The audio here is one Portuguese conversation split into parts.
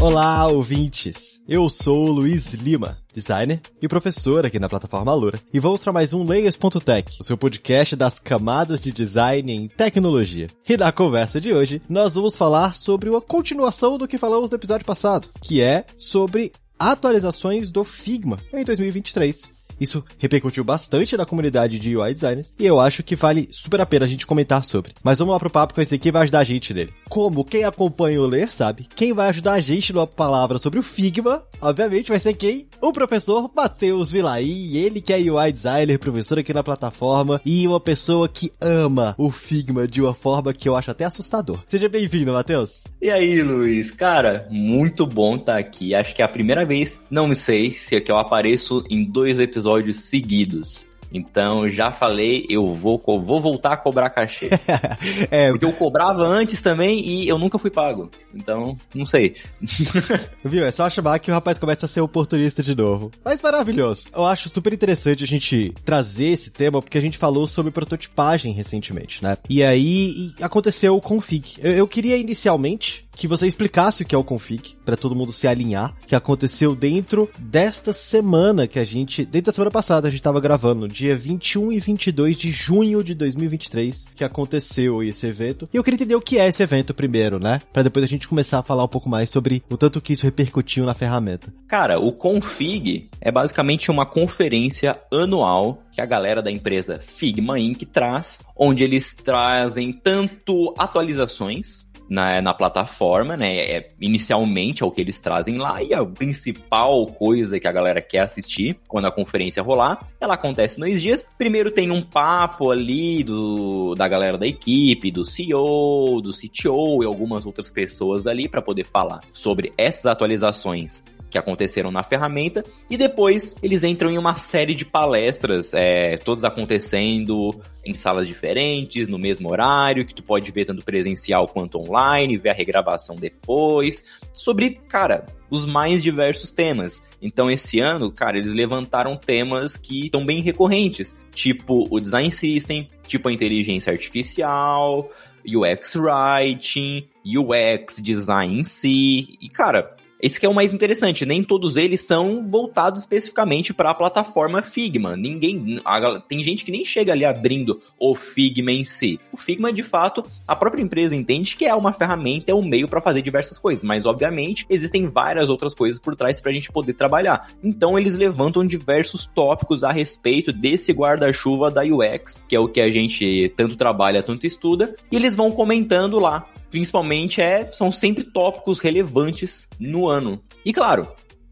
Olá, ouvintes! Eu sou o Luiz Lima, designer e professor aqui na plataforma Lura, e vamos para mais um Layers.tech, o seu podcast das camadas de design em tecnologia. E na conversa de hoje, nós vamos falar sobre uma continuação do que falamos no episódio passado, que é sobre atualizações do Figma em 2023. Isso repercutiu bastante na comunidade de UI designers e eu acho que vale super a pena a gente comentar sobre. Mas vamos lá pro papo esse aqui vai ajudar a gente nele. Como quem acompanha o Ler sabe, quem vai ajudar a gente numa palavra sobre o Figma, obviamente vai ser quem? O professor Matheus Vilaí, ele que é UI designer, professor aqui na plataforma e uma pessoa que ama o Figma de uma forma que eu acho até assustador. Seja bem-vindo, Matheus. E aí, Luiz? Cara, muito bom estar tá aqui. Acho que é a primeira vez, não sei se é que eu apareço em dois episódios seguidos. Então, já falei, eu vou, vou voltar a cobrar cachê. é. Porque eu cobrava antes também e eu nunca fui pago. Então, não sei. Viu? É só chamar que o rapaz começa a ser oportunista de novo. Mas maravilhoso. Eu acho super interessante a gente trazer esse tema porque a gente falou sobre prototipagem recentemente, né? E aí aconteceu o config. Eu, eu queria inicialmente que você explicasse o que é o config, para todo mundo se alinhar, que aconteceu dentro desta semana que a gente, dentro da semana passada a gente tava gravando, dia 21 e 22 de junho de 2023, que aconteceu esse evento. E eu queria entender o que é esse evento primeiro, né? Para depois a gente começar a falar um pouco mais sobre o tanto que isso repercutiu na ferramenta. Cara, o config é basicamente uma conferência anual que a galera da empresa Figma Inc. traz, onde eles trazem tanto atualizações na, na plataforma, né? É, inicialmente é o que eles trazem lá e a principal coisa que a galera quer assistir quando a conferência rolar, ela acontece nos dias. Primeiro tem um papo ali do, da galera da equipe, do CEO, do CTO e algumas outras pessoas ali para poder falar sobre essas atualizações que aconteceram na ferramenta, e depois eles entram em uma série de palestras, é, todas acontecendo em salas diferentes, no mesmo horário, que tu pode ver tanto presencial quanto online, ver a regravação depois, sobre, cara, os mais diversos temas. Então, esse ano, cara, eles levantaram temas que estão bem recorrentes, tipo o design system, tipo a inteligência artificial, UX writing, UX design em si, e cara, esse que é o mais interessante, nem todos eles são voltados especificamente para a plataforma Figma. Ninguém, a, tem gente que nem chega ali abrindo o Figma em si. O Figma, de fato, a própria empresa entende que é uma ferramenta, é um meio para fazer diversas coisas, mas obviamente existem várias outras coisas por trás para a gente poder trabalhar. Então eles levantam diversos tópicos a respeito desse guarda-chuva da UX, que é o que a gente tanto trabalha, tanto estuda, e eles vão comentando lá principalmente é, são sempre tópicos relevantes no ano. E claro,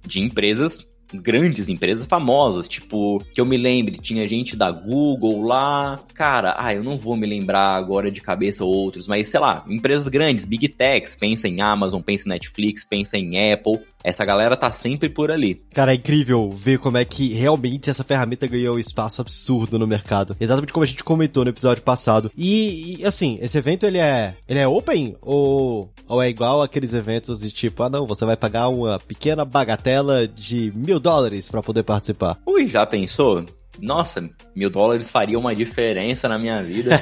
de empresas grandes empresas famosas, tipo, que eu me lembre, tinha gente da Google lá, cara, ah, eu não vou me lembrar agora de cabeça outros, mas sei lá, empresas grandes, Big Techs, pensa em Amazon, pensa em Netflix, pensa em Apple, essa galera tá sempre por ali. Cara, é incrível ver como é que realmente essa ferramenta ganhou um espaço absurdo no mercado. Exatamente como a gente comentou no episódio passado. E, e assim, esse evento ele é, ele é open ou, ou é igual aqueles eventos de tipo, ah não, você vai pagar uma pequena bagatela de mil dólares para poder participar? Ui, já pensou? Nossa, mil dólares faria uma diferença na minha vida.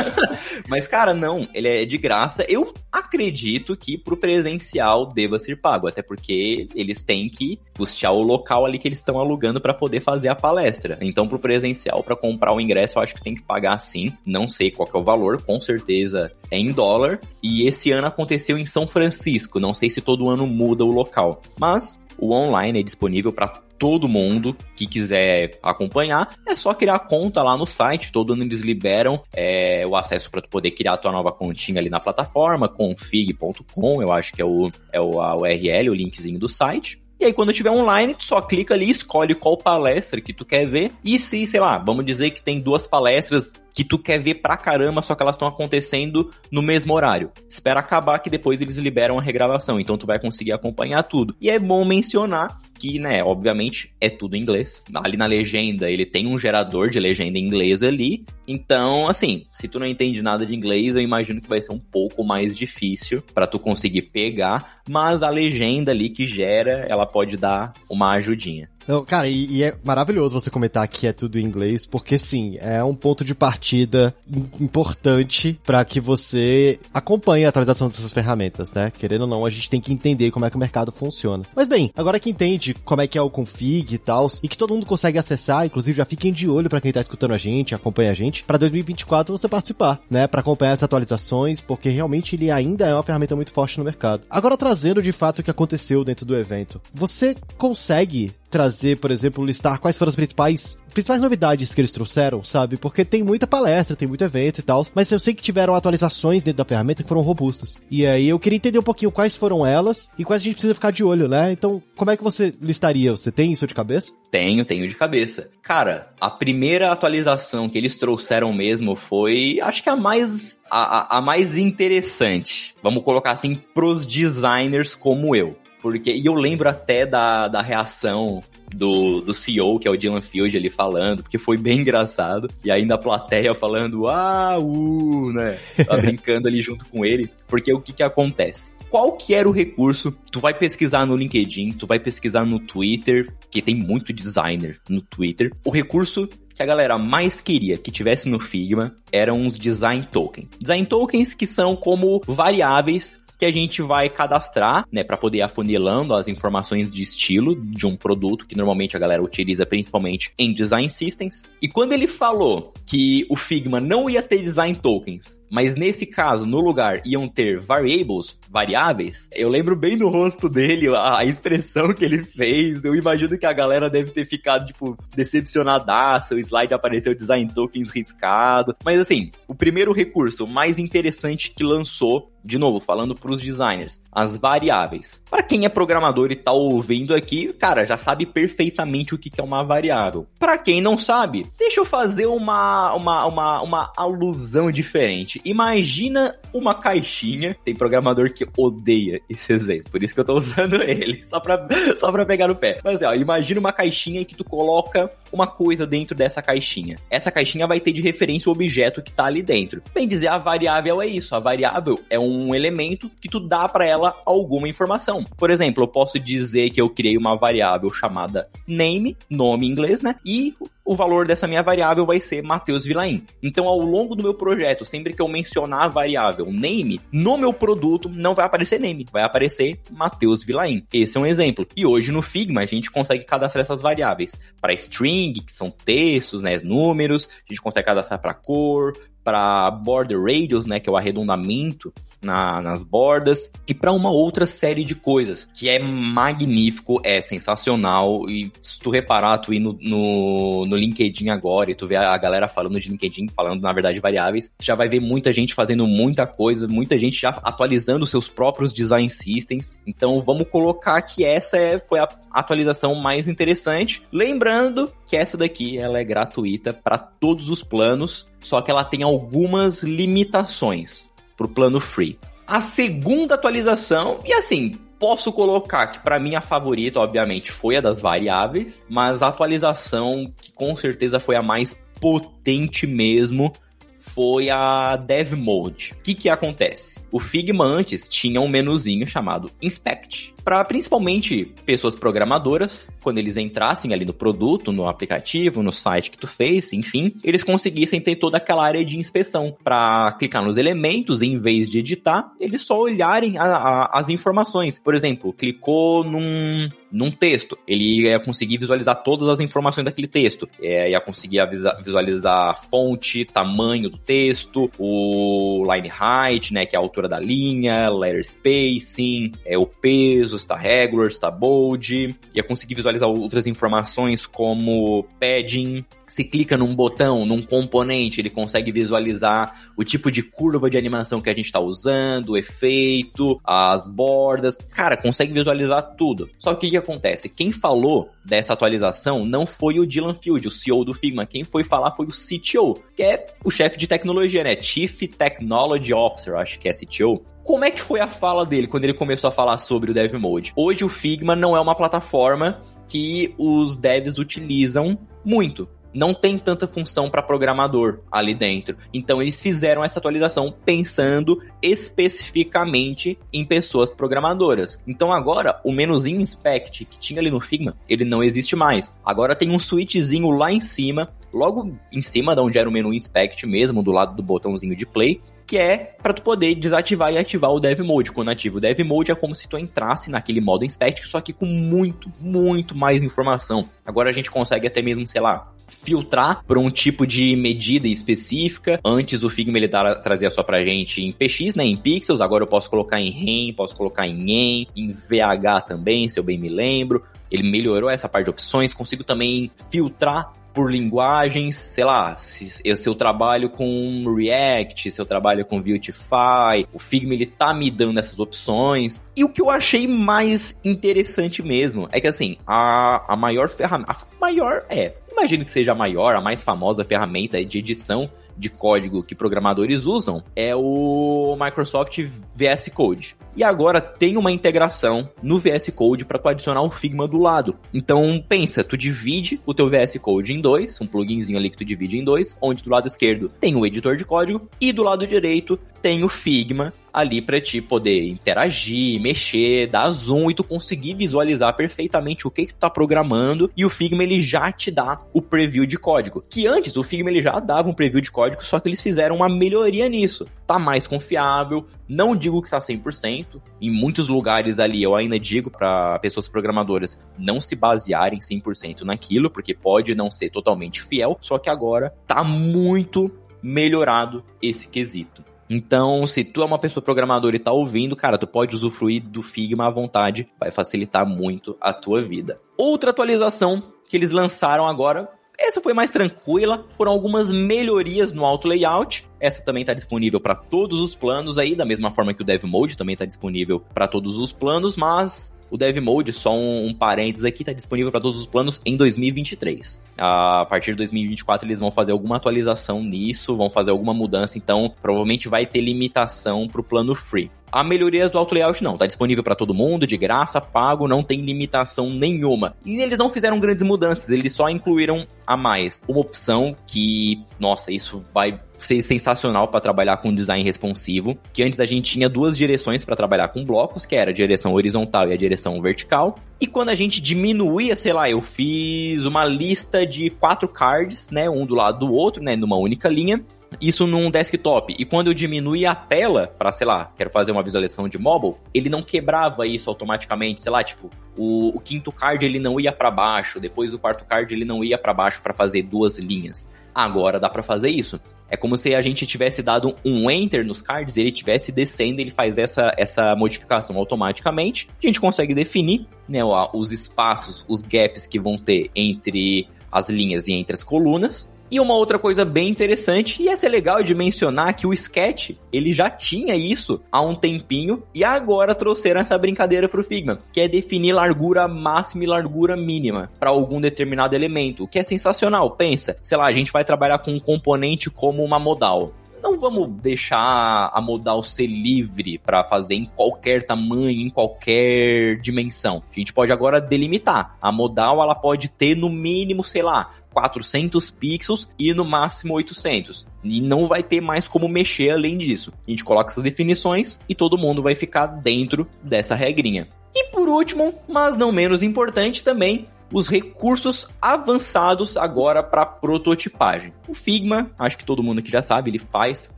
Mas, cara, não, ele é de graça. Eu acredito que pro presencial deva ser pago, até porque eles têm que custear o local ali que eles estão alugando para poder fazer a palestra. Então, pro presencial, para comprar o ingresso, eu acho que tem que pagar sim. Não sei qual é o valor, com certeza é em dólar. E esse ano aconteceu em São Francisco. Não sei se todo ano muda o local. Mas o online é disponível para todo mundo que quiser acompanhar. É só criar conta lá no site. Todo ano eles liberam é, o acesso para tu poder criar a tua nova continha ali na plataforma, config.com, eu acho que é, o, é o, a URL, o linkzinho do site. E aí, quando tiver online, tu só clica ali, escolhe qual palestra que tu quer ver. E se, sei lá, vamos dizer que tem duas palestras que tu quer ver pra caramba, só que elas estão acontecendo no mesmo horário. Espera acabar que depois eles liberam a regravação, então tu vai conseguir acompanhar tudo. E é bom mencionar que, né, obviamente é tudo em inglês. Ali na legenda, ele tem um gerador de legenda em inglês ali. Então, assim, se tu não entende nada de inglês, eu imagino que vai ser um pouco mais difícil para tu conseguir pegar, mas a legenda ali que gera, ela pode dar uma ajudinha. Não, cara, e, e, é maravilhoso você comentar que é tudo em inglês, porque sim, é um ponto de partida importante para que você acompanhe a atualização dessas ferramentas, né? Querendo ou não, a gente tem que entender como é que o mercado funciona. Mas bem, agora que entende como é que é o config e tal, e que todo mundo consegue acessar, inclusive já fiquem de olho para quem tá escutando a gente, acompanha a gente, para 2024 você participar, né? Para acompanhar as atualizações, porque realmente ele ainda é uma ferramenta muito forte no mercado. Agora trazendo de fato o que aconteceu dentro do evento, você consegue trazer, por exemplo, listar quais foram as principais principais novidades que eles trouxeram, sabe? Porque tem muita palestra, tem muito evento e tal, mas eu sei que tiveram atualizações dentro da ferramenta que foram robustas. E aí eu queria entender um pouquinho quais foram elas e quais a gente precisa ficar de olho, né? Então, como é que você listaria? Você tem isso de cabeça? Tenho, tenho de cabeça. Cara, a primeira atualização que eles trouxeram mesmo foi, acho que a mais a, a, a mais interessante. Vamos colocar assim pros designers como eu. Porque, e eu lembro até da, da reação do, do CEO, que é o Dylan Field, ali falando, porque foi bem engraçado. E ainda a plateia falando, ah, uh, né? Tá brincando ali junto com ele. Porque o que que acontece? Qual que era o recurso? Tu vai pesquisar no LinkedIn, tu vai pesquisar no Twitter, que tem muito designer no Twitter. O recurso que a galera mais queria que tivesse no Figma eram os design tokens. Design tokens que são como variáveis que a gente vai cadastrar, né, para poder afunilando as informações de estilo de um produto que normalmente a galera utiliza principalmente em design systems. E quando ele falou que o Figma não ia ter design tokens, mas nesse caso, no lugar, iam ter variables, variáveis, eu lembro bem do rosto dele, a, expressão que ele fez, eu imagino que a galera deve ter ficado, tipo, decepcionadaça, o slide apareceu design tokens riscado, mas assim, o primeiro recurso mais interessante que lançou de novo, falando para os designers, as variáveis. Para quem é programador e tá ouvindo aqui, cara, já sabe perfeitamente o que é uma variável. Para quem não sabe, deixa eu fazer uma, uma, uma, uma alusão diferente. Imagina uma caixinha. Tem programador que odeia esse exemplo, por isso que eu tô usando ele, só pra, só pra pegar no pé. Mas, ó, imagina uma caixinha que tu coloca uma coisa dentro dessa caixinha. Essa caixinha vai ter de referência o objeto que tá ali dentro. Bem dizer, a variável é isso. A variável é um elemento que tu dá para ela alguma informação. Por exemplo, eu posso dizer que eu criei uma variável chamada name, nome em inglês, né? E o valor dessa minha variável vai ser Matheus Vilaim. Então, ao longo do meu projeto, sempre que eu mencionar a variável name, no meu produto não vai aparecer name, vai aparecer Matheus Vilaim. Esse é um exemplo. E hoje no Figma a gente consegue cadastrar essas variáveis para string, que são textos, né, números, a gente consegue cadastrar para cor, para border radius, né, que é o arredondamento na, nas bordas, e para uma outra série de coisas, que é magnífico, é sensacional, e se tu reparar, tu ir no, no, no LinkedIn agora, e tu ver a galera falando de LinkedIn, falando, na verdade, variáveis, já vai ver muita gente fazendo muita coisa, muita gente já atualizando seus próprios design systems, então vamos colocar que essa é, foi a atualização mais interessante, lembrando que essa daqui, ela é gratuita para todos os planos, só que ela tem algumas limitações pro plano free. A segunda atualização, e assim, posso colocar que para mim a favorita, obviamente, foi a das variáveis, mas a atualização que com certeza foi a mais potente mesmo foi a Dev Mode. O que que acontece? O Figma antes tinha um menuzinho chamado Inspect, para principalmente pessoas programadoras, quando eles entrassem ali no produto, no aplicativo, no site que tu fez, enfim, eles conseguissem ter toda aquela área de inspeção para clicar nos elementos em vez de editar, eles só olharem a, a, as informações. Por exemplo, clicou num num texto, ele ia conseguir visualizar todas as informações daquele texto, é, ia conseguir visualizar a fonte, tamanho do texto, o line height, né, que é a altura da linha, letter spacing, é o peso, está regular, está bold, ia conseguir visualizar outras informações como padding, se clica num botão, num componente, ele consegue visualizar o tipo de curva de animação que a gente está usando, o efeito, as bordas. Cara, consegue visualizar tudo. Só que o que acontece? Quem falou dessa atualização não foi o Dylan Field, o CEO do Figma. Quem foi falar foi o CTO, que é o chefe de tecnologia, né? Chief Technology Officer, acho que é CTO. Como é que foi a fala dele quando ele começou a falar sobre o Dev Mode? Hoje o Figma não é uma plataforma que os devs utilizam muito não tem tanta função para programador ali dentro. Então eles fizeram essa atualização pensando especificamente em pessoas programadoras. Então agora o menuzinho inspect que tinha ali no Figma, ele não existe mais. Agora tem um switchzinho lá em cima, logo em cima de onde era o menu inspect mesmo, do lado do botãozinho de play, que é para tu poder desativar e ativar o Dev Mode quando ativo. O Dev Mode é como se tu entrasse naquele modo inspect, só que com muito, muito mais informação. Agora a gente consegue até mesmo, sei lá, filtrar por um tipo de medida específica. Antes o Figma ele trazia só pra gente em PX, né, em pixels, agora eu posso colocar em REM, posso colocar em EN, em VH também, se eu bem me lembro. Ele melhorou essa parte de opções, consigo também filtrar por linguagens, sei lá, se se eu trabalho com React, se eu trabalho com Vuetify, o Figma ele tá me dando essas opções. E o que eu achei mais interessante mesmo é que assim, a, a maior ferramenta, a maior é, imagino que seja a maior, a mais famosa ferramenta de edição de código que programadores usam é o Microsoft VS Code. E agora tem uma integração no VS Code para tu adicionar um Figma do lado. Então pensa, tu divide o teu VS Code em dois, um pluginzinho ali que tu divide em dois, onde do lado esquerdo tem o editor de código e do lado direito tem o Figma ali para ti poder interagir, mexer, dar zoom e tu conseguir visualizar perfeitamente o que que tu tá programando e o Figma ele já te dá o preview de código. Que antes o Figma ele já dava um preview de código, só que eles fizeram uma melhoria nisso. Tá mais confiável, não digo que tá 100%, em muitos lugares ali eu ainda digo para pessoas programadoras não se basearem 100% naquilo, porque pode não ser totalmente fiel, só que agora tá muito melhorado esse quesito. Então, se tu é uma pessoa programadora e tá ouvindo, cara, tu pode usufruir do Figma à vontade, vai facilitar muito a tua vida. Outra atualização que eles lançaram agora essa foi mais tranquila, foram algumas melhorias no auto layout. Essa também está disponível para todos os planos aí, da mesma forma que o Dev Mode também está disponível para todos os planos, mas o Dev Mode, só um, um parênteses aqui, está disponível para todos os planos em 2023. A partir de 2024 eles vão fazer alguma atualização nisso, vão fazer alguma mudança, então provavelmente vai ter limitação para o plano free. A melhorias do auto layout não, tá disponível para todo mundo, de graça, pago, não tem limitação nenhuma. E eles não fizeram grandes mudanças, eles só incluíram a mais uma opção que, nossa, isso vai ser sensacional para trabalhar com design responsivo, que antes a gente tinha duas direções para trabalhar com blocos, que era a direção horizontal e a direção vertical. E quando a gente diminuía, sei lá, eu fiz uma lista de quatro cards, né, um do lado do outro, né, numa única linha, isso num desktop. E quando eu diminuía a tela, para sei lá, quero fazer uma visualização de mobile, ele não quebrava isso automaticamente, sei lá, tipo, o, o quinto card ele não ia para baixo, depois o quarto card ele não ia para baixo para fazer duas linhas. Agora dá para fazer isso. É como se a gente tivesse dado um enter nos cards e ele tivesse descendo, ele faz essa, essa modificação automaticamente. A gente consegue definir né, os espaços, os gaps que vão ter entre as linhas e entre as colunas. E uma outra coisa bem interessante, e essa é legal de mencionar que o Sketch, ele já tinha isso há um tempinho e agora trouxeram essa brincadeira pro Figma, que é definir largura máxima e largura mínima para algum determinado elemento, o que é sensacional. Pensa, sei lá, a gente vai trabalhar com um componente como uma modal não vamos deixar a modal ser livre para fazer em qualquer tamanho, em qualquer dimensão. A gente pode agora delimitar. A modal ela pode ter no mínimo, sei lá, 400 pixels e no máximo 800. E não vai ter mais como mexer além disso. A gente coloca essas definições e todo mundo vai ficar dentro dessa regrinha. E por último, mas não menos importante também, os recursos avançados agora para prototipagem. O Figma, acho que todo mundo aqui já sabe, ele faz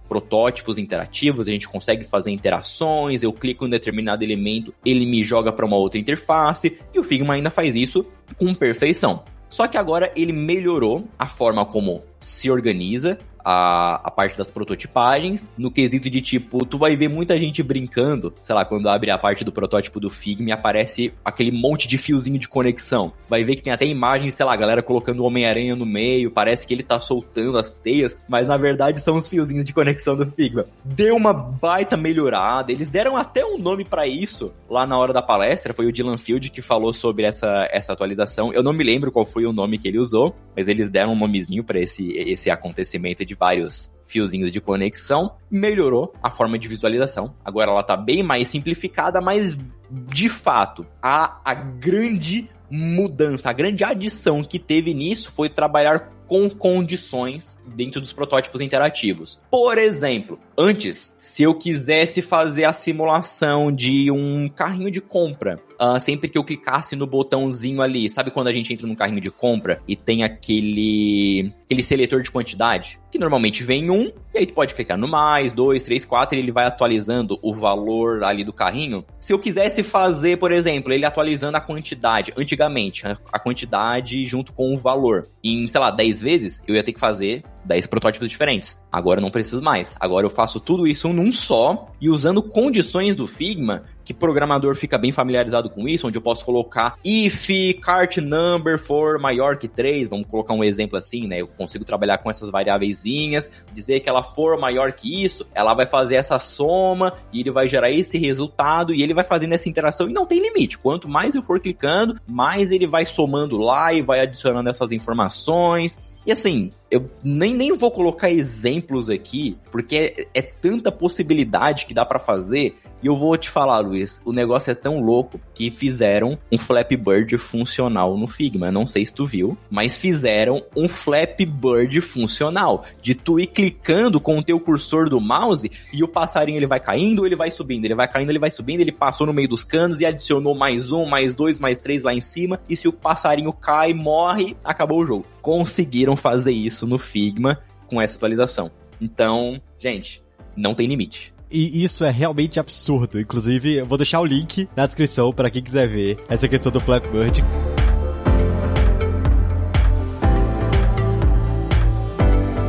protótipos interativos, a gente consegue fazer interações, eu clico em determinado elemento, ele me joga para uma outra interface, e o Figma ainda faz isso com perfeição. Só que agora ele melhorou a forma como se organiza a, a parte das prototipagens, no quesito de tipo, tu vai ver muita gente brincando, sei lá, quando abre a parte do protótipo do Figma e aparece aquele monte de fiozinho de conexão. Vai ver que tem até imagem, sei lá, a galera colocando o Homem-Aranha no meio, parece que ele tá soltando as teias, mas na verdade são os fiozinhos de conexão do Figma. Deu uma baita melhorada, eles deram até um nome para isso lá na hora da palestra, foi o Dylan Field que falou sobre essa, essa atualização. Eu não me lembro qual foi o nome que ele usou, mas eles deram um nomezinho para esse, esse acontecimento de vários fiozinhos de conexão, melhorou a forma de visualização. Agora ela tá bem mais simplificada, mas de fato, a, a grande mudança, a grande adição que teve nisso foi trabalhar com condições dentro dos protótipos interativos. Por exemplo, antes, se eu quisesse fazer a simulação de um carrinho de compra, uh, sempre que eu clicasse no botãozinho ali, sabe quando a gente entra num carrinho de compra e tem aquele aquele seletor de quantidade? Que normalmente vem um, e aí tu pode clicar no mais, dois, três, quatro, e ele vai atualizando o valor ali do carrinho. Se eu quisesse fazer, por exemplo, ele atualizando a quantidade, antigamente, a quantidade junto com o valor, em, sei lá, 10 vezes, eu ia ter que fazer 10 protótipos diferentes. Agora eu não preciso mais. Agora eu faço tudo isso num só e usando condições do Figma que programador fica bem familiarizado com isso, onde eu posso colocar if cart number for maior que 3, vamos colocar um exemplo assim, né? Eu consigo trabalhar com essas variáveiszinhas, dizer que ela for maior que isso, ela vai fazer essa soma e ele vai gerar esse resultado e ele vai fazendo essa interação e não tem limite. Quanto mais eu for clicando, mais ele vai somando lá e vai adicionando essas informações. E assim, eu nem, nem vou colocar exemplos aqui, porque é, é tanta possibilidade que dá para fazer. E eu vou te falar, Luiz, o negócio é tão louco que fizeram um Flappy Bird funcional no Figma. Não sei se tu viu, mas fizeram um Flappy Bird funcional. De tu ir clicando com o teu cursor do mouse e o passarinho ele vai caindo, ele vai subindo, ele vai caindo, ele vai subindo, ele passou no meio dos canos e adicionou mais um, mais dois, mais três lá em cima. E se o passarinho cai, morre, acabou o jogo. Conseguiram fazer isso no Figma com essa atualização. Então, gente, não tem limite. E isso é realmente absurdo. Inclusive, eu vou deixar o link na descrição para quem quiser ver essa questão do Blackbird.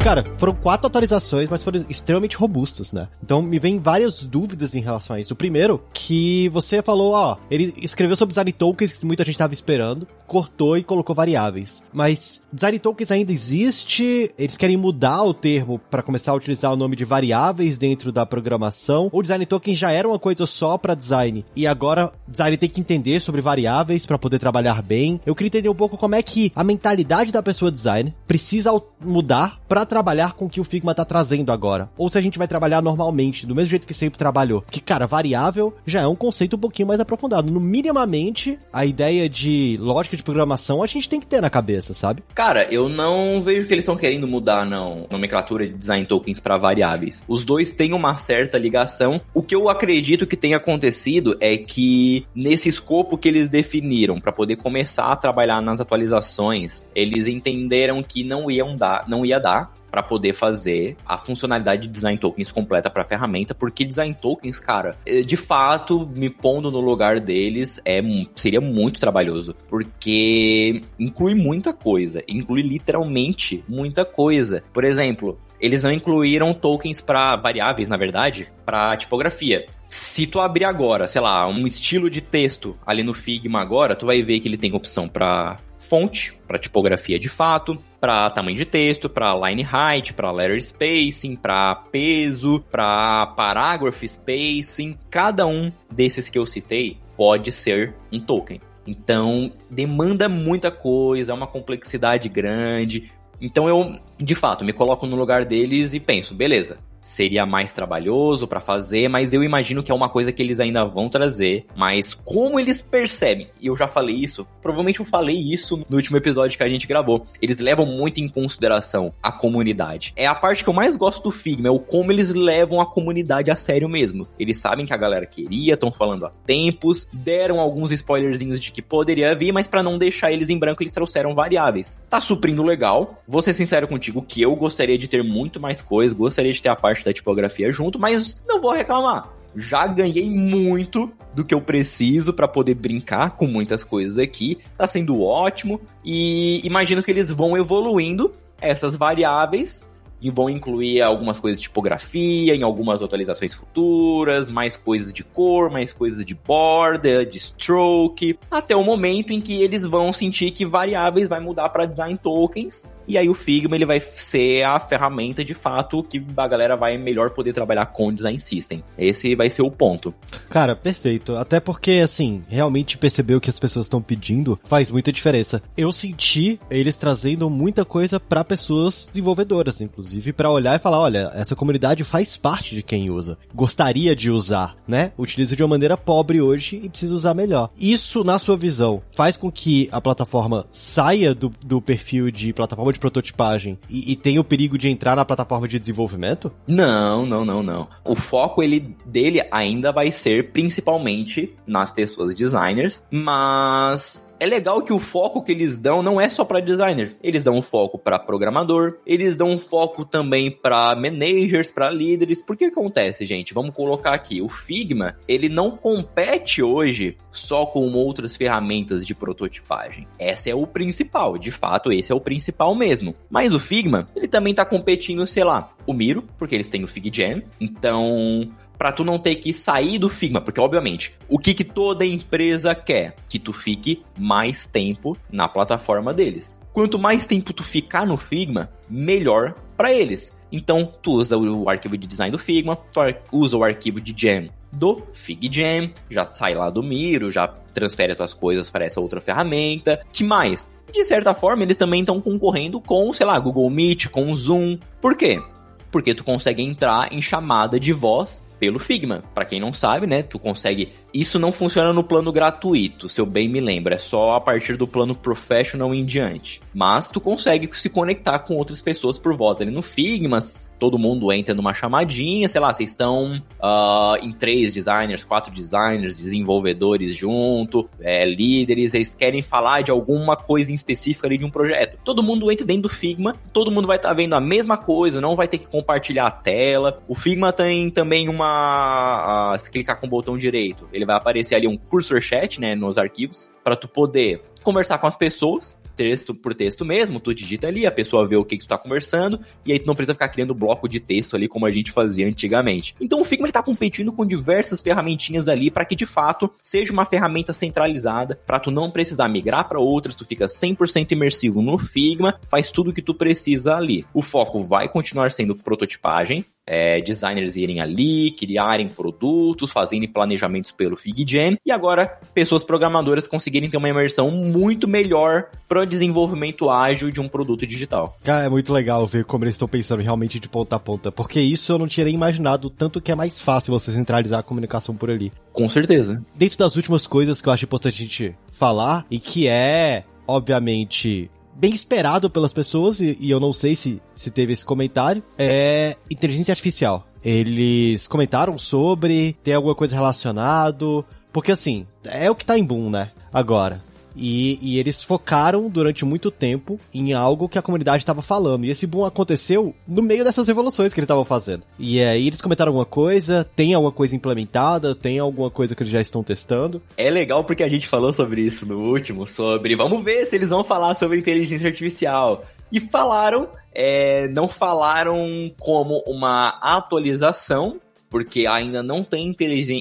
Cara, foram quatro atualizações, mas foram extremamente robustas, né? Então me vem várias dúvidas em relação a isso. O primeiro, que você falou, ó, ele escreveu sobre design tokens que muita gente estava esperando, cortou e colocou variáveis. Mas design tokens ainda existe? Eles querem mudar o termo para começar a utilizar o nome de variáveis dentro da programação? Ou design tokens já era uma coisa só para design e agora design tem que entender sobre variáveis para poder trabalhar bem? Eu queria entender um pouco como é que a mentalidade da pessoa design precisa mudar para trabalhar com o que o Figma tá trazendo agora. Ou se a gente vai trabalhar normalmente, do mesmo jeito que sempre trabalhou. Que, cara, variável já é um conceito um pouquinho mais aprofundado. No minimamente, a ideia de lógica de programação a gente tem que ter na cabeça, sabe? Cara, eu não vejo que eles estão querendo mudar, não, nomenclatura de design tokens para variáveis. Os dois têm uma certa ligação. O que eu acredito que tenha acontecido é que nesse escopo que eles definiram para poder começar a trabalhar nas atualizações, eles entenderam que não iam dar, não ia dar para poder fazer a funcionalidade de design tokens completa para a ferramenta, porque design tokens, cara, eh, de fato, me pondo no lugar deles é seria muito trabalhoso, porque inclui muita coisa, inclui literalmente muita coisa. Por exemplo, eles não incluíram tokens para variáveis, na verdade, para tipografia. Se tu abrir agora, sei lá, um estilo de texto ali no Figma agora, tu vai ver que ele tem opção para fonte, para tipografia de fato, para tamanho de texto, para line height, para letter spacing, para peso, para paragraph spacing. Cada um desses que eu citei pode ser um token. Então, demanda muita coisa, é uma complexidade grande. Então eu, de fato, me coloco no lugar deles e penso, beleza, seria mais trabalhoso para fazer, mas eu imagino que é uma coisa que eles ainda vão trazer. Mas como eles percebem, e eu já falei isso, provavelmente eu falei isso no último episódio que a gente gravou, eles levam muito em consideração a comunidade. É a parte que eu mais gosto do Figma, é o como eles levam a comunidade a sério mesmo. Eles sabem que a galera queria, estão falando há tempos, deram alguns spoilerzinhos de que poderia vir, mas para não deixar eles em branco, eles trouxeram variáveis. Tá suprindo legal. Vou ser sincero contigo que eu gostaria de ter muito mais coisas, gostaria de ter a parte parte da tipografia junto, mas não vou reclamar. Já ganhei muito do que eu preciso para poder brincar com muitas coisas aqui. Tá sendo ótimo e imagino que eles vão evoluindo essas variáveis e vão incluir algumas coisas de tipografia, em algumas atualizações futuras, mais coisas de cor, mais coisas de border, de stroke, até o momento em que eles vão sentir que variáveis vai mudar para design tokens, e aí o Figma ele vai ser a ferramenta de fato que a galera vai melhor poder trabalhar com design system. Esse vai ser o ponto. Cara, perfeito. Até porque assim, realmente perceber o que as pessoas estão pedindo faz muita diferença. Eu senti eles trazendo muita coisa para pessoas desenvolvedoras, inclusive para olhar e falar, olha, essa comunidade faz parte de quem usa, gostaria de usar, né? Utiliza de uma maneira pobre hoje e precisa usar melhor. Isso, na sua visão, faz com que a plataforma saia do, do perfil de plataforma de prototipagem e, e tenha o perigo de entrar na plataforma de desenvolvimento? Não, não, não, não. O foco ele dele ainda vai ser principalmente nas pessoas designers, mas é legal que o foco que eles dão não é só para designer. Eles dão um foco para programador, eles dão um foco também para managers, para líderes. Por que acontece, gente? Vamos colocar aqui, o Figma, ele não compete hoje só com outras ferramentas de prototipagem. Esse é o principal, de fato, esse é o principal mesmo. Mas o Figma, ele também tá competindo, sei lá, o Miro, porque eles têm o FigJam. Então, para tu não ter que sair do Figma, porque obviamente, o que, que toda empresa quer? Que tu fique mais tempo na plataforma deles. Quanto mais tempo tu ficar no Figma, melhor para eles. Então, tu usa o arquivo de design do Figma, tu usa o arquivo de Jam do FigJam, já sai lá do Miro, já transfere as tuas coisas para essa outra ferramenta. Que mais? De certa forma, eles também estão concorrendo com, sei lá, Google Meet, com Zoom. Por quê? Porque tu consegue entrar em chamada de voz pelo Figma. Para quem não sabe, né, tu consegue. Isso não funciona no plano gratuito, se eu bem me lembro, é só a partir do plano professional em diante. Mas tu consegue se conectar com outras pessoas por voz ali no Figma, todo mundo entra numa chamadinha, sei lá, vocês estão uh, em três designers, quatro designers, desenvolvedores junto, é, líderes, eles querem falar de alguma coisa em específica ali de um projeto. Todo mundo entra dentro do Figma, todo mundo vai estar tá vendo a mesma coisa, não vai ter que compartilhar a tela. O Figma tem também uma a, se clicar com o botão direito, ele vai aparecer ali um cursor chat, né, nos arquivos, para tu poder conversar com as pessoas texto por texto mesmo, tu digita ali, a pessoa vê o que, que tu tá conversando, e aí tu não precisa ficar criando bloco de texto ali como a gente fazia antigamente. Então o Figma está competindo com diversas ferramentinhas ali para que de fato seja uma ferramenta centralizada, para tu não precisar migrar para outras, tu fica 100% imersivo no Figma, faz tudo o que tu precisa ali. O foco vai continuar sendo prototipagem, é, designers irem ali, criarem produtos, fazendo planejamentos pelo FigJam, e agora pessoas programadoras conseguirem ter uma imersão muito melhor para o desenvolvimento ágil de um produto digital. Cara, é muito legal ver como eles estão pensando realmente de ponta a ponta, porque isso eu não tinha nem imaginado, tanto que é mais fácil você centralizar a comunicação por ali. Com certeza. Dentro das últimas coisas que eu acho importante a gente falar, e que é, obviamente, bem esperado pelas pessoas, e, e eu não sei se, se teve esse comentário, é inteligência artificial. Eles comentaram sobre, tem alguma coisa relacionado, porque assim, é o que tá em boom, né? Agora. E, e, eles focaram durante muito tempo em algo que a comunidade estava falando. E esse boom aconteceu no meio dessas revoluções que eles estavam fazendo. E aí eles comentaram alguma coisa, tem alguma coisa implementada, tem alguma coisa que eles já estão testando. É legal porque a gente falou sobre isso no último, sobre vamos ver se eles vão falar sobre inteligência artificial. E falaram, é, não falaram como uma atualização porque ainda não tem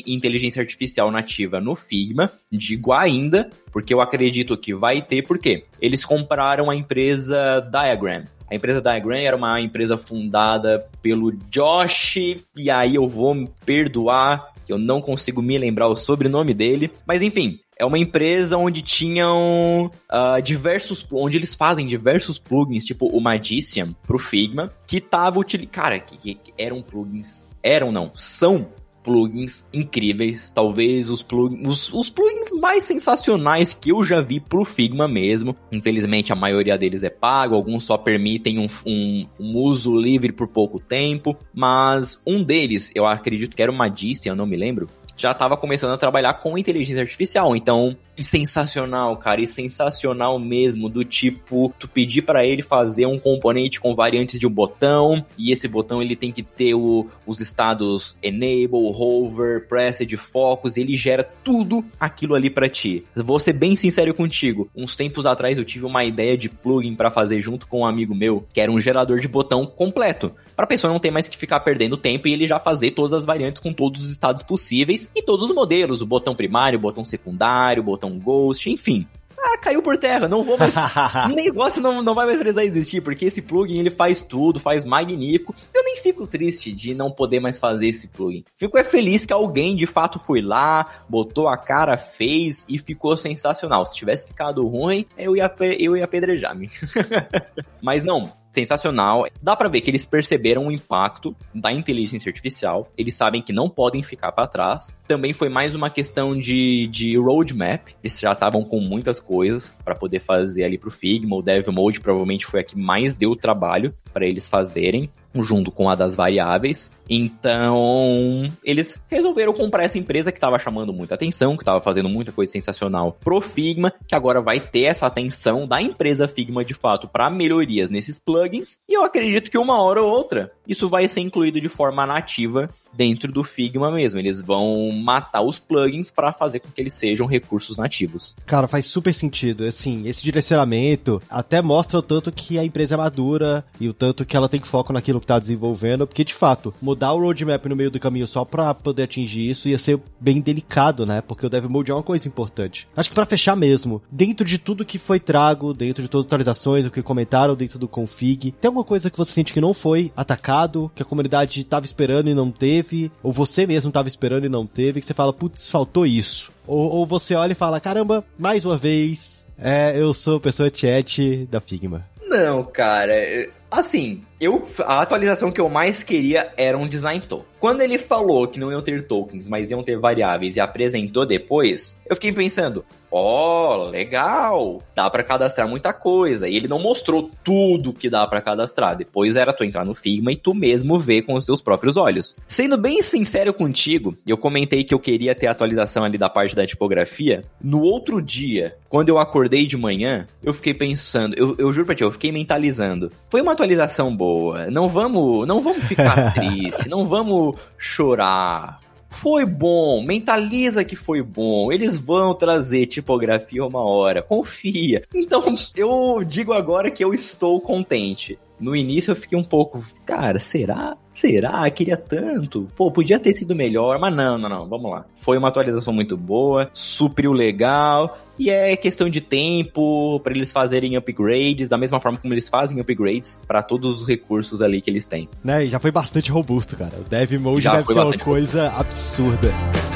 inteligência artificial nativa no Figma, digo ainda, porque eu acredito que vai ter, porque eles compraram a empresa Diagram. A empresa Diagram era uma empresa fundada pelo Josh, e aí eu vou me perdoar, que eu não consigo me lembrar o sobrenome dele, mas enfim, é uma empresa onde tinham uh, diversos, onde eles fazem diversos plugins, tipo o Magician pro Figma, que tava utilizando, cara, que, que eram plugins eram não, são plugins incríveis, talvez os plugins, os, os, plugins mais sensacionais que eu já vi pro Figma mesmo. Infelizmente a maioria deles é pago, alguns só permitem um, um, um uso livre por pouco tempo, mas um deles, eu acredito que era o Magicia, eu não me lembro, já estava começando a trabalhar com inteligência artificial. Então, sensacional, cara, e sensacional mesmo, do tipo, tu pedir para ele fazer um componente com variantes de um botão, e esse botão ele tem que ter o, os estados enable, hover, pressed, focus, ele gera tudo aquilo ali para ti. Vou ser bem sincero contigo, uns tempos atrás eu tive uma ideia de plugin para fazer junto com um amigo meu, que era um gerador de botão completo para a pessoa não ter mais que ficar perdendo tempo e ele já fazer todas as variantes com todos os estados possíveis e todos os modelos, o botão primário, o botão secundário, o botão ghost, enfim. Ah, caiu por terra, não vou mais. o negócio não, não vai mais precisar existir, porque esse plugin ele faz tudo, faz magnífico. Eu nem fico triste de não poder mais fazer esse plugin. Fico é feliz que alguém de fato foi lá, botou a cara, fez e ficou sensacional. Se tivesse ficado ruim, eu ia, eu ia apedrejar. Mas não, sensacional. Dá para ver que eles perceberam o impacto da inteligência artificial. Eles sabem que não podem ficar para trás. Também foi mais uma questão de, de roadmap. Eles já estavam com muitas coisas para poder fazer ali pro Figma. O Dev Mode provavelmente foi a que mais deu trabalho para eles fazerem junto com a das variáveis. Então, eles resolveram comprar essa empresa que estava chamando muita atenção, que estava fazendo muita coisa sensacional pro Figma, que agora vai ter essa atenção da empresa Figma de fato para melhorias nesses plugins. E eu acredito que uma hora ou outra isso vai ser incluído de forma nativa dentro do Figma mesmo. Eles vão matar os plugins para fazer com que eles sejam recursos nativos. Cara, faz super sentido. Assim, esse direcionamento até mostra o tanto que a empresa é madura e o tanto que ela tem foco naquilo que tá desenvolvendo, porque de fato, mudar o roadmap no meio do caminho só para poder atingir isso ia ser bem delicado, né? Porque o Dev Mode é uma coisa importante. Acho que para fechar mesmo, dentro de tudo que foi trago, dentro de todas as atualizações, o que comentaram dentro do config, tem alguma coisa que você sente que não foi atacado, que a comunidade tava esperando e não teve? Teve, ou você mesmo estava esperando e não teve, que você fala, putz, faltou isso. Ou, ou você olha e fala, caramba, mais uma vez, é, eu sou pessoa chat da Figma. Não, cara, é, assim, eu a atualização que eu mais queria era um design token. Quando ele falou que não iam ter tokens, mas iam ter variáveis e apresentou depois, eu fiquei pensando, ó, oh, legal, dá para cadastrar muita coisa. E ele não mostrou tudo que dá para cadastrar. Depois era tu entrar no Figma e tu mesmo ver com os teus próprios olhos. Sendo bem sincero contigo, eu comentei que eu queria ter atualização ali da parte da tipografia. No outro dia, quando eu acordei de manhã, eu fiquei pensando, eu, eu juro pra ti, eu fiquei mentalizando. Foi uma atualização boa boa. Não vamos, não vamos ficar triste, não vamos chorar. Foi bom, mentaliza que foi bom. Eles vão trazer tipografia uma hora, confia. Então, eu digo agora que eu estou contente. No início eu fiquei um pouco, cara, será? Será? Queria tanto. Pô, podia ter sido melhor, mas não, não, não. Vamos lá. Foi uma atualização muito boa, supriu legal. E é questão de tempo para eles fazerem upgrades, da mesma forma como eles fazem upgrades para todos os recursos ali que eles têm. Né, e já foi bastante robusto, cara. O Dev Mode já deve ser uma coisa robusto. absurda.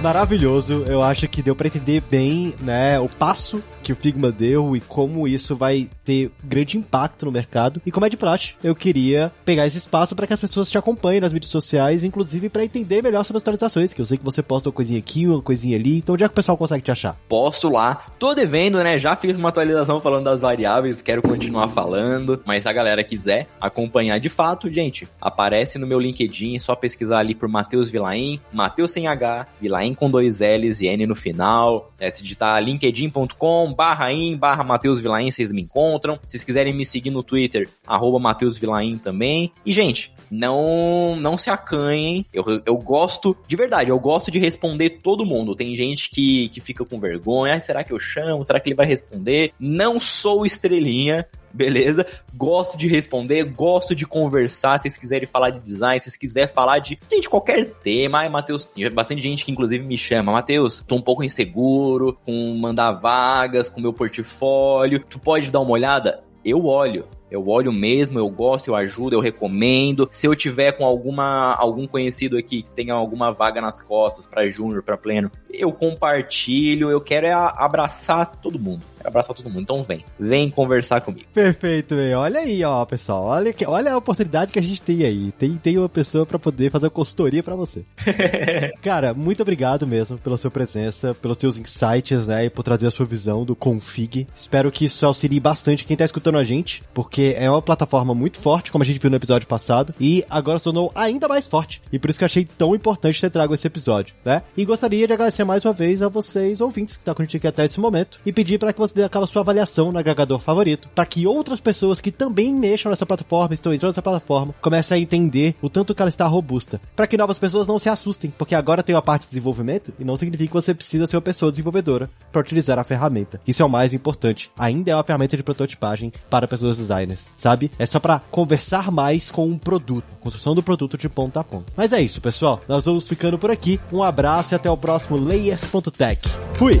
Maravilhoso. Eu acho que deu para entender bem, né, o passo que o Figma deu e como isso vai ter grande impacto no mercado. E como é de praxe, eu queria pegar esse espaço para que as pessoas te acompanhem nas mídias sociais, inclusive para entender melhor sobre as atualizações, que eu sei que você posta uma coisinha aqui, uma coisinha ali. Então onde é que o pessoal consegue te achar? Posto lá. Tô devendo, né? Já fiz uma atualização falando das variáveis, quero continuar falando, mas se a galera quiser acompanhar de fato, gente, aparece no meu LinkedIn, é só pesquisar ali por Matheus Vilaim, Matheus sem H, Vilaim com dois L's e N no final. É, se digitar linkedin.com barra in, barra Matheus Vilain, vocês me encontram. Se vocês quiserem me seguir no Twitter, arroba Matheus Vilain também. E, gente, não não se acanhem. Eu, eu gosto, de verdade, eu gosto de responder todo mundo. Tem gente que, que fica com vergonha. Ah, será que eu chamo? Será que ele vai responder? Não sou estrelinha beleza? Gosto de responder, gosto de conversar. Se vocês quiserem falar de design, se vocês quiserem falar de, gente, qualquer tema. Ai, Matheus, bastante gente que inclusive me chama. Matheus, tô um pouco inseguro com mandar vagas, com meu portfólio. Tu pode dar uma olhada? Eu olho. Eu olho mesmo, eu gosto, eu ajudo, eu recomendo. Se eu tiver com alguma algum conhecido aqui que tenha alguma vaga nas costas para júnior, para pleno, eu compartilho. Eu quero é abraçar todo mundo abraçar todo mundo. Então vem. Vem conversar comigo. Perfeito, hein? Olha aí, ó, pessoal. Olha, que, olha a oportunidade que a gente tem aí. Tem, tem uma pessoa para poder fazer consultoria para você. Cara, muito obrigado mesmo pela sua presença, pelos seus insights, né? E por trazer a sua visão do config. Espero que isso auxilie bastante quem tá escutando a gente, porque é uma plataforma muito forte, como a gente viu no episódio passado, e agora se tornou ainda mais forte. E por isso que eu achei tão importante ter trago esse episódio, né? E gostaria de agradecer mais uma vez a vocês, ouvintes, que estão com a gente aqui até esse momento, e pedir para que você dê aquela sua avaliação no agregador favorito, para que outras pessoas que também mexam nessa plataforma, estão entrando nessa plataforma, comecem a entender o tanto que ela está robusta. Para que novas pessoas não se assustem, porque agora tem a parte de desenvolvimento e não significa que você precisa ser uma pessoa desenvolvedora para utilizar a ferramenta. Isso é o mais importante. Ainda é uma ferramenta de prototipagem para pessoas designers, sabe? É só para conversar mais com um produto, construção do produto de ponta a ponta. Mas é isso, pessoal. Nós vamos ficando por aqui. Um abraço e até o próximo Layers.tech. Fui!